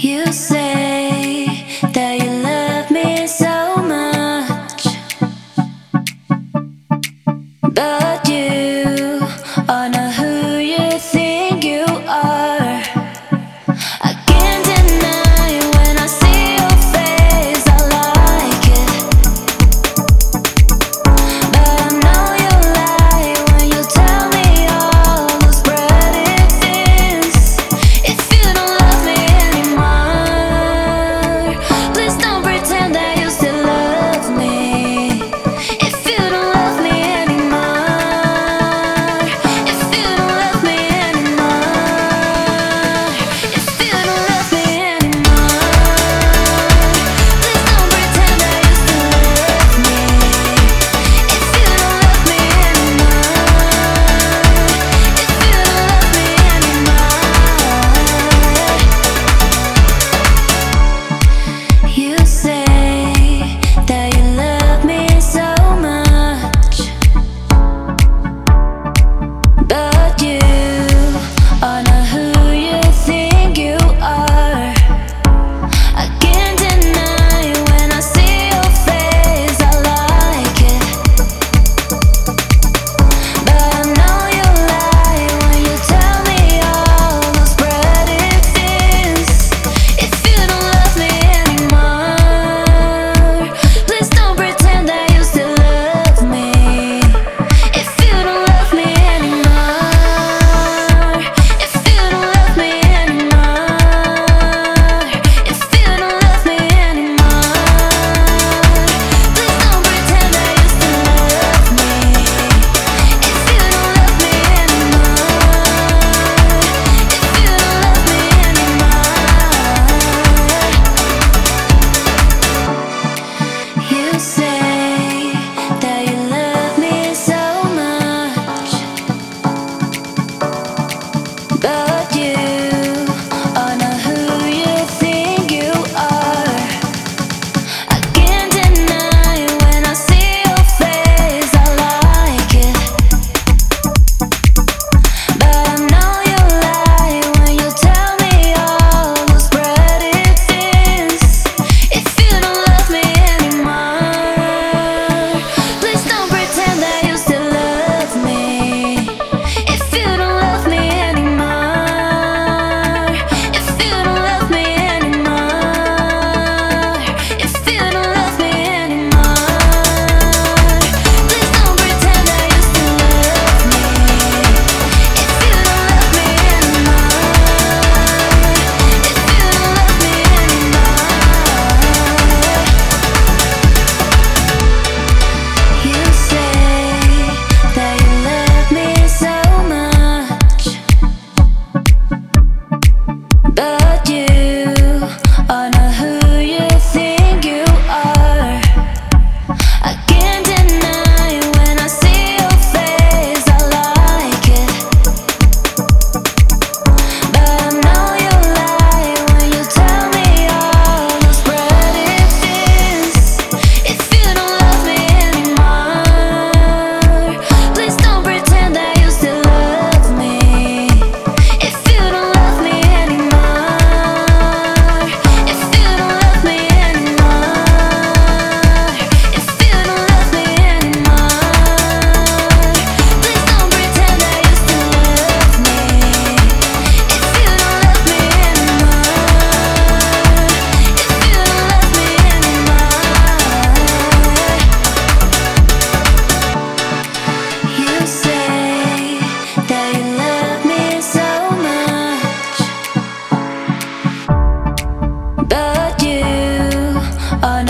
You say that you on